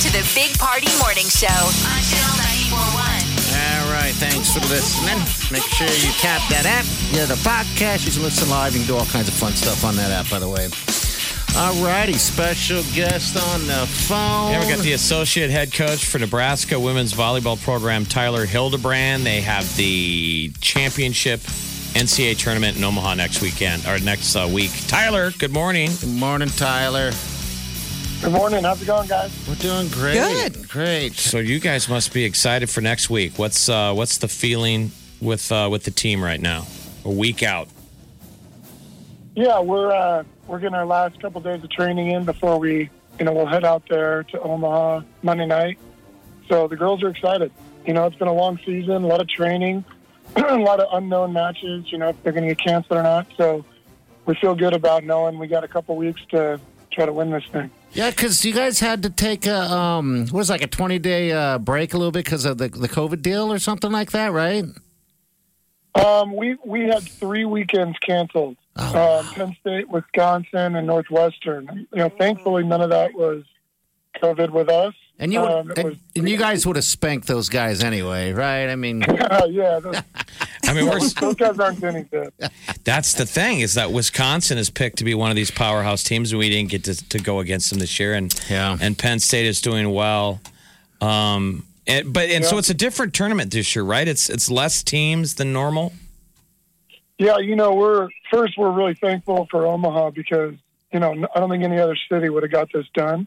You're listening to the Big Party Morning Show on Channel 941. All right, thanks for listening. Make sure you tap that app. Yeah, the podcast. You can listen live. You can do all kinds of fun stuff on that app, by the way. All righty, special guest on the phone. Yeah, we got the associate head coach for Nebraska women's volleyball program, Tyler Hildebrand. They have the championship NCAA tournament in Omaha next weekend or next uh, week. Tyler, good morning. Good morning, Tyler. Good morning. How's it going, guys? We're doing great. Good. Great. So you guys must be excited for next week. What's uh, what's the feeling with uh, with the team right now? A week out. Yeah, we're uh, we're getting our last couple days of training in before we, you know, we'll head out there to Omaha Monday night. So the girls are excited. You know, it's been a long season, a lot of training, a lot of unknown matches. You know, if they're going to get canceled or not. So we feel good about knowing we got a couple weeks to try to win this thing. Yeah, because you guys had to take a um, what was it, like a twenty day uh, break a little bit because of the the COVID deal or something like that, right? Um, we we had three weekends canceled. Oh, um, Penn State, Wisconsin, and Northwestern. You know, thankfully none of that was COVID with us. And you would, Um, and, was- and you guys would have spanked those guys anyway, right? I mean, yeah, those, I mean, we're, those guys aren't any good. that's the thing is that Wisconsin is picked to be one of these powerhouse teams, and we didn't get to, to go against them this year. And Yeah. and Penn State is doing well. Um, and, but and so it's a different tournament this year, right? It's it's less teams than normal. Yeah, you know, we're first we're really thankful for Omaha because you know I don't think any other city would have got this done.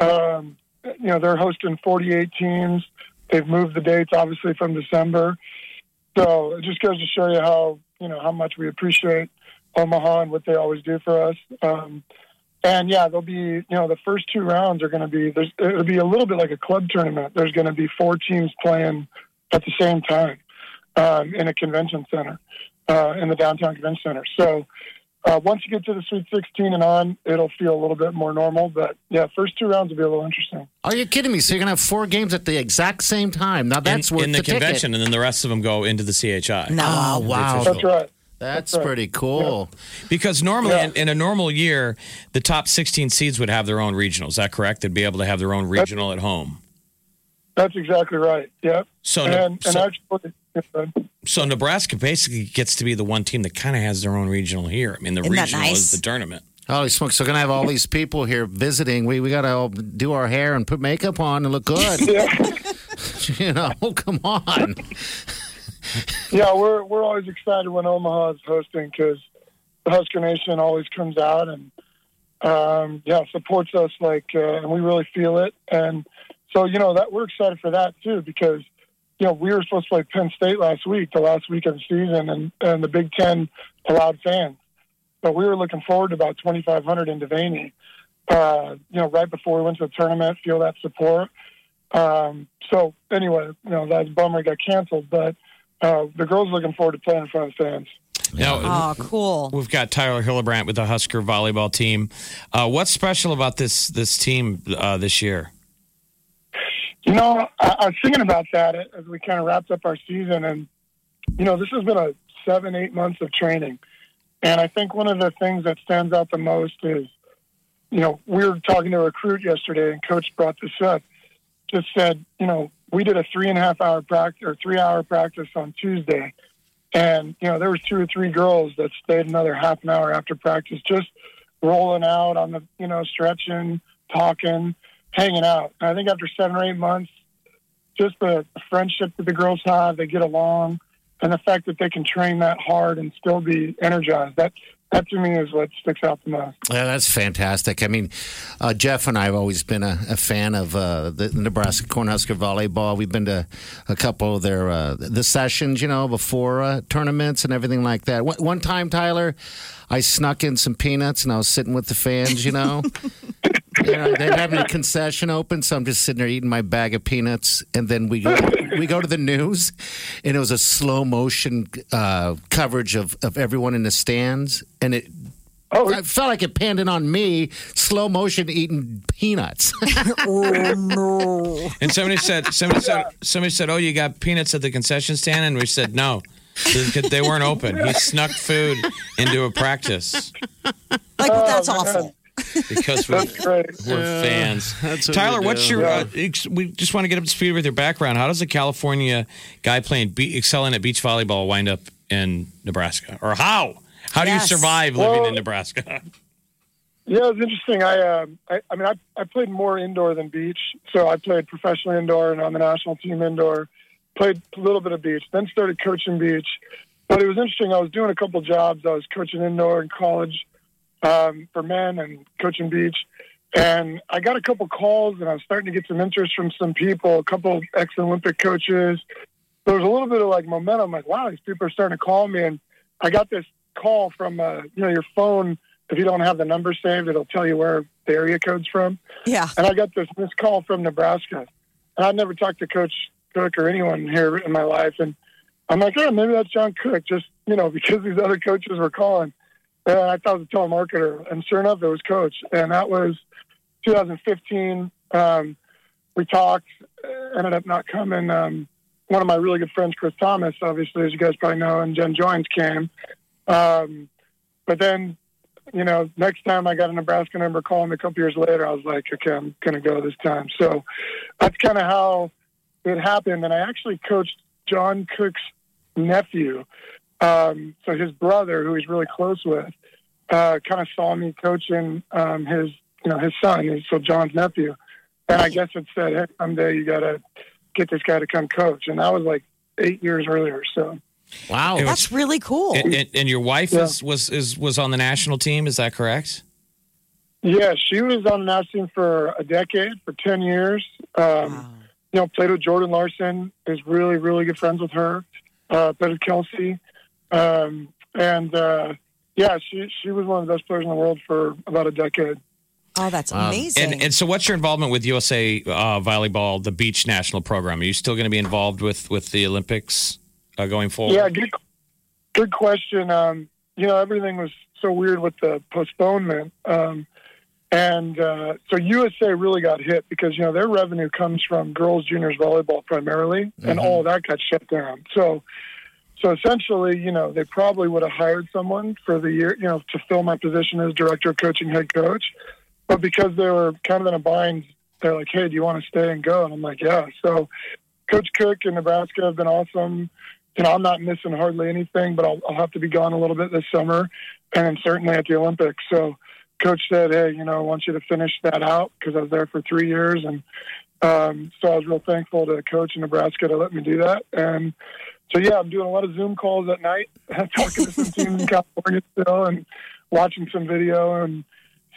Um, you know, they're hosting 48 teams. They've moved the dates obviously from December, so it just goes to show you how you know how much we appreciate Omaha and what they always do for us. Um, and yeah, there'll be you know the first two rounds are going to be there's it'll be a little bit like a club tournament. There's going to be four teams playing at the same time um, in a convention center uh, in the downtown convention center. So uh, once you get to the Sweet 16 and on, it'll feel a little bit more normal. But yeah, first two rounds will be a little interesting. are you kidding me? So you're gonna have four games at the exact same time? Now that's in, worth in the, ticket. convention, and then the rest of them go into the CHI. No. Oh wow, That's right. that's That's right. pretty cool. Because normally, Yeah. in, in a normal year, the top 16 seeds would have their own regional. Is that correct? They'd be able to have their own regional at home. That's exactly right. Yep. So, and, and so, actually, so Nebraska basically gets to be the one team that kind of has their own regional here. I mean, the Isn't that regional nice? is the tournament. Holy smokes! So we're gonna have all these people here visiting. We we gotta all do our hair and put makeup on and look good. you know, come on. yeah, we're we're always excited when Omaha is hosting because the Husker Nation always comes out and um, yeah supports us like, uh, and we really feel it. And so you know that we're excited for that too because you know we were supposed to play Penn State last week, the last week of the season, and and the Big Ten allowed fans, but we were looking forward to about 2,500 in Devaney. Uh, you know, right before we went to the tournament, feel that support. Um, so anyway, you know that's bummer got canceled, but uh, the girls are looking forward to playing in front of fans. Now, Oh, cool. we've got Tyler Hildebrand with the Husker volleyball team. Uh, what's special about this this team uh, this year? You know, I, I was thinking about that as we kind of wrapped up our season, and you know, this has been a seven, eight months of training, and I think one of the things that stands out the most is, you know, we were talking to a recruit yesterday, and coach brought this up. Just said, you know, we did a three and a half hour practice or three hour practice on Tuesday, and you know, there was two or three girls that stayed another half an hour after practice, just rolling out on the, you know, stretching, talking hanging out. And I think after seven or eight months, just the friendship that the girls have, they get along, and the fact that they can train that hard and still be energized. That that to me is what sticks out the most. Yeah, that's fantastic. I mean, uh, Jeff and I have always been a, a fan of uh, the Nebraska Cornhusker volleyball. We've been to a couple of their uh, the sessions, you know, before uh, tournaments and everything like that. One, one time, Tyler, I snuck in some peanuts and I was sitting with the fans, you know. you know, they didn't have any concession open, so I'm just sitting there eating my bag of peanuts, and then we go we go to the news, and it was a slow motion uh, coverage of of everyone in the stands, and it. Oh, I felt like it panned in on me, slow motion eating peanuts. Oh no! And somebody said, somebody said, somebody said, "Oh, you got peanuts at the concession stand," and we said, "No." They weren't open. He snuck food into a practice Like that's Oh, man. awful. Because we're, that's great. we're fans. that's what Tyler, we what's do. your? Uh, we just want to get up to speed with your background. How does a California guy playing be- excelling at beach volleyball wind up in Nebraska, or how? How do you survive living Well- in Nebraska? Yeah, it was interesting. I, uh, I, I mean, I, I played more indoor than beach. So I played professionally indoor and on the national team indoor. Played a little bit of beach, then started coaching beach. But it was interesting. I was doing a couple jobs. I was coaching indoor in college um, for men and coaching beach. And I got a couple calls, and I was starting to get some interest from some people, a couple ex-Olympic coaches. There was a little bit of like momentum. Like, wow, these people are starting to call me, and I got this call from uh, you know your phone. If you don't have the number saved, it'll tell you where the area code's from. Yeah. And I got this missed call from Nebraska, and I'd never talked to Coach Cook or anyone here in my life, and I'm like, oh, maybe that's John Cook, just you know, because these other coaches were calling. And I thought it was a telemarketer, and sure enough, it was Coach, and that was 2015. Um, we talked, uh, ended up not coming. Um, one of my really good friends, Chris Tamas, obviously, as you guys probably know, and Jen Joins came. Um, but then, you know, next time I got a Nebraska number calling a couple years later, I was like, okay, I'm going to go this time. So that's kind of how it happened. And I actually coached John Cook's nephew. Um, so his brother, who he's really close with, uh, kind of saw me coaching um, his, you know, his son, so John's nephew. And I guess it said, hey, someday you got to get this guy to come coach. And that was like eight years earlier. So Wow. Was- That's really cool. and, and- and your wife Yeah. is, was is was on the national team. Is that correct? Yeah, she was on the national team for a decade, for 10 years. Um, You know, played with Jordan Larson, is really, really good friends with her. Uh, played with Kelsey. Um, and uh, yeah, she, she was one of the best players in the world for about a decade. Oh, that's Wow. amazing. And and so, what's your involvement with USA uh, volleyball, the beach national program? Are you still going to be involved with with the Olympics uh, going forward? Yeah, good, good question. Um, you know, everything was so weird with the postponement. Um, and uh, so USA really got hit because, you know, their revenue comes from girls' juniors volleyball primarily, and all of that got shut down. So, so essentially, you know, they probably would have hired someone for the year, you know, to fill my position as director of coaching, head coach. But because they were kind of in a bind, they're like, "Hey, do you want to stay and go?" And I'm like, "Yeah." So, Coach Cook in Nebraska have been awesome. You know, I'm not missing hardly anything, but I'll, I'll have to be gone a little bit this summer, and certainly at the Olympics. So, Coach said, "Hey, you know, I want you to finish that out because I was there for three years, and um, so I was real thankful to Coach in Nebraska to let me do that." And so, yeah, I'm doing a lot of Zoom calls at night, talking to some teams in California still, and watching some video and.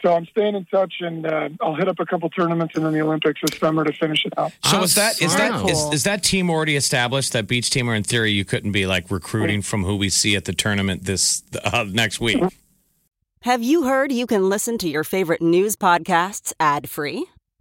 So I'm staying in touch, and uh, I'll hit up a couple tournaments and then the Olympics this summer to finish it out. So Oh, is that is that wow. is, is that team already established? That beach team, or in theory, you couldn't be like recruiting from who we see at the tournament this uh, next week? Have you heard you can listen to your favorite news podcasts ad free?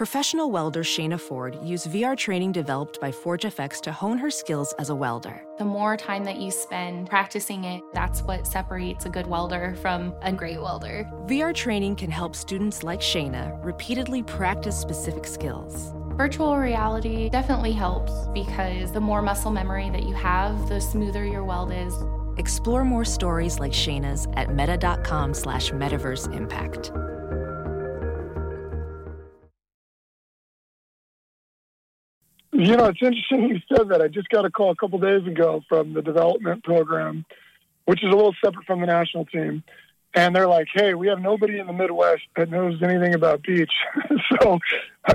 Professional welder Shayna Ford used VR training developed by ForgeFX to hone her skills as a welder. The more time that you spend practicing it, that's what separates a good welder from a great welder. VR training can help students like Shayna repeatedly practice specific skills. Virtual reality definitely helps because the more muscle memory that you have, the smoother your weld is. Explore more stories like Shayna's at meta.com slash metaverse impact. You know, it's interesting you said that. I just got a call a couple days ago from the development program, which is a little separate from the national team. And they're like, hey, we have nobody in the Midwest that knows anything about beach. so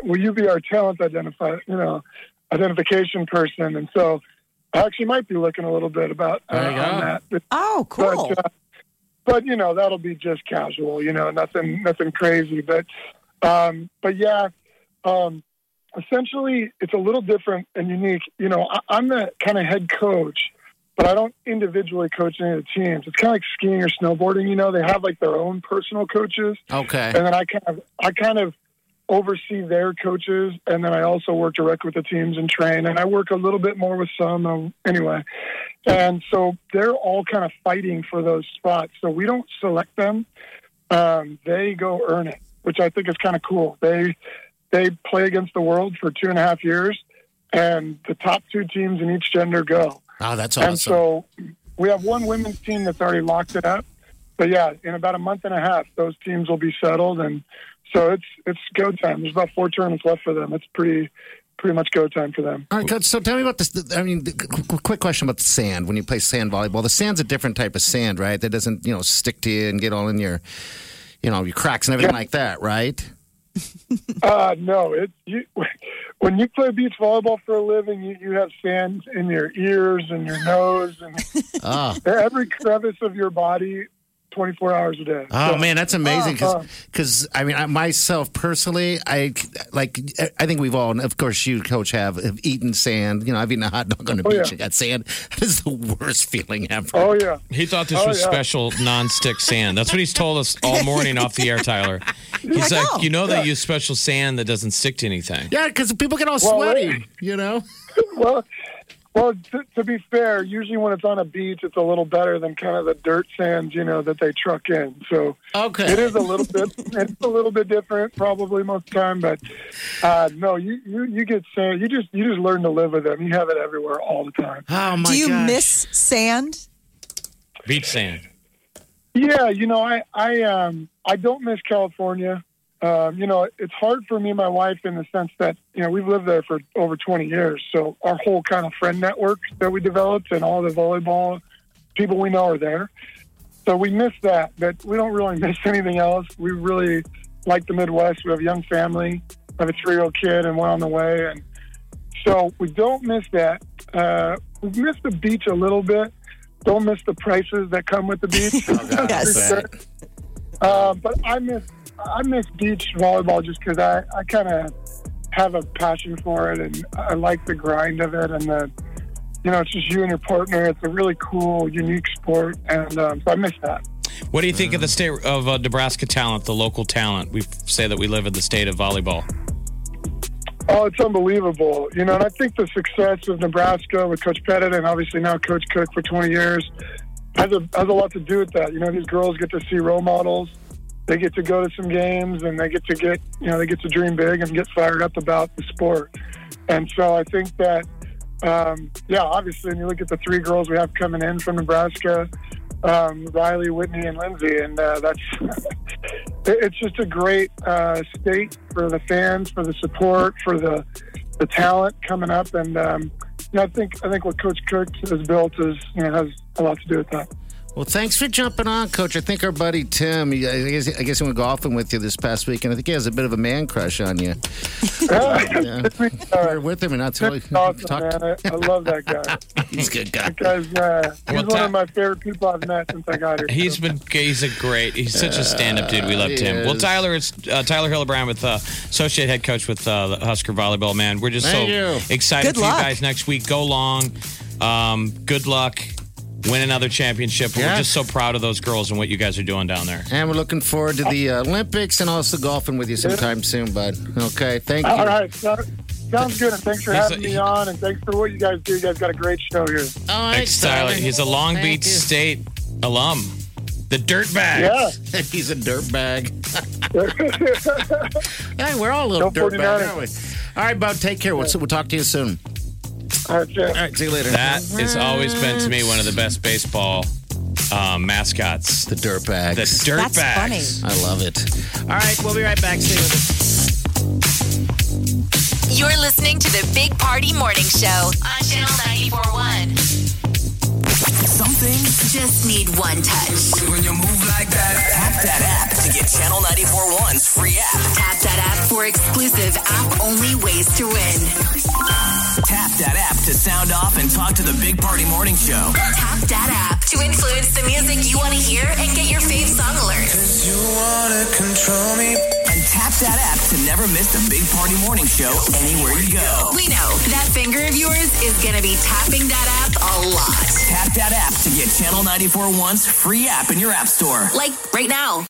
will you be our talent identifier? You know, identification person, and so I actually might be looking a little bit about uh, on that. But, Oh, cool. But, uh, but you know that'll be just casual, you know, nothing nothing crazy. But um, but yeah, um, essentially it's a little different and unique. You know, I, I'm the kind of head coach, but I don't individually coach any of the teams. It's kind of like skiing or snowboarding. You know, they have like their own personal coaches, Okay. and then I kind of I kind of oversee their coaches, and then I also work directly with the teams and train, and I work a little bit more with some um, anyway. And so they're all kind of fighting for those spots. So we don't select them; um, they go earn it, which I think is kind of cool. They they play against the world for two and a half years, and the top two teams in each gender go. Oh, that's awesome. And so we have one women's team that's already locked it up. But yeah, in about a month and a half, those teams will be settled, and so it's it's go time. There's about four tournaments left for them. It's pretty pretty much go time for them. All right, coach. So tell me about this. I mean, the qu- qu- quick question about the sand. When you play sand volleyball, the sand's a different type of sand, right? That doesn't, you know, stick to you and get all in your, you know, your cracks and everything like that, right? Uh, no, it you when you play beach volleyball for a living, you, you have sand in your ears and your nose and Oh, every crevice of your body, 24 hours a day. oh So- man, that's amazing. Uh-huh. Because, I mean, I, myself personally, I like. I think we've all, and of course, you, coach, have, have eaten sand. You know, I've eaten a hot dog on the Oh, beach yeah. and got sand. That is the worst feeling ever. Oh yeah. He thought this Oh, was yeah. special non-stick sand. That's what he's told us all morning off the air, Tyler. He's I like, know. you know, they use special sand that doesn't stick to anything. Yeah, because people get all Well, sweaty. wait. You know. well, well. To, to be fair, usually when it's on a beach, it's a little better than kind of the dirt sands, you know, that they truck in. So Okay. it is a little bit. It's a little bit different, probably most of the time. But uh, no, you, you you get sand. You just you just learn to live with them. You have it everywhere all the time. Oh my Do you gosh. miss sand? Beach sand. Yeah, you know, I I um I don't miss California. Um, you know, it's hard for me and my wife in the sense that you know we've lived there for over 20 years, so our whole kind of friend network that we developed and all the volleyball people we know are there. So we miss that, but we don't really miss anything else. We really like the Midwest. We have a young family. I have a three-year-old kid and one on the way, and so we don't miss that. Uh, we miss the beach a little bit. Don't miss the prices that come with the beach. Yes. Sure. Uh, but I miss I miss beach volleyball just because I, I kind of have a passion for it and I like the grind of it and the you know it's just you and your partner. It's a really cool, unique sport, and um, so I miss that. What do you think of the state of uh, Nebraska talent, the local talent? We say that we live in the state of volleyball. Oh, it's unbelievable. You know, and I think the success of Nebraska with Coach Pettit and obviously now Coach Cook for 20 years has a, has a lot to do with that. You know, these girls get to see role models. They get to go to some games and they get to get, you know, they get to dream big and get fired up about the sport. And so I think that, um, yeah, obviously, when you look at the three girls we have coming in from Nebraska, um, Riley, Whitney, and Lindsay, and uh, that's it's just a great uh, state for the fans, for the support, for the the talent coming up, and um, you know, I think I think what Coach Cook has built is you know has a lot to do with that. Well, thanks for jumping on, Coach. I think our buddy Tim, he, I guess, I guess he went golfing with you this past week, and I think he has a bit of a man crush on you. Yeah. We're with him, and not totally It's awesome, man. I, I love that guy. He's a good guy. Because uh, he's Well, one Ta- of my favorite people I've met since I got here. He's been he's a great he's such a stand up dude. We loved he him. Well. Tyler, it's uh, Tyler Hildebrand with uh, associate head coach with uh, the Husker volleyball. Man, we're just Thank so you. excited Good for luck. you guys next week. Go long. Um, good luck. Win another championship. But Yeah. We're just so proud of those girls and what you guys are doing down there. And we're looking forward to the uh, Olympics and also golfing with you sometime soon, bud. Okay, thank you. All right, so, sounds good, and thanks for having a- me on, and thanks for what you guys do. You guys got a great show here. All right, Thanks, Tyler. He's a Long Beach. State alum. The Dirtbags. Yeah. He's a dirtbag. hey, we're all a little Go dirtbags, 49ers. aren't we? All right, bud, take care. We'll, we'll talk to you soon. All right, Jeff. All right, see you later. That has always been to me one of the best baseball um, mascots. the dirtbags. The Dirtbags. That's funny. I love it. All right, we'll be right back. Stay with us. You're listening to the Big Party Morning Show on Channel 941. Some things Just need one touch. when you move like that, tap that app to get Channel 94.1's free app. Tap that app for exclusive app only ways to win. Tap that app to sound off and talk to the Big Party Morning Show. Tap that app to influence the music you want to hear and get your fave song alerts. You wanna control me. And tap that app to never miss the Big Party Morning Show anywhere you go. We know that finger of yours is going to be tapping that app a lot. Tap that app to get Channel 94.1's free app in your app store. Like right now.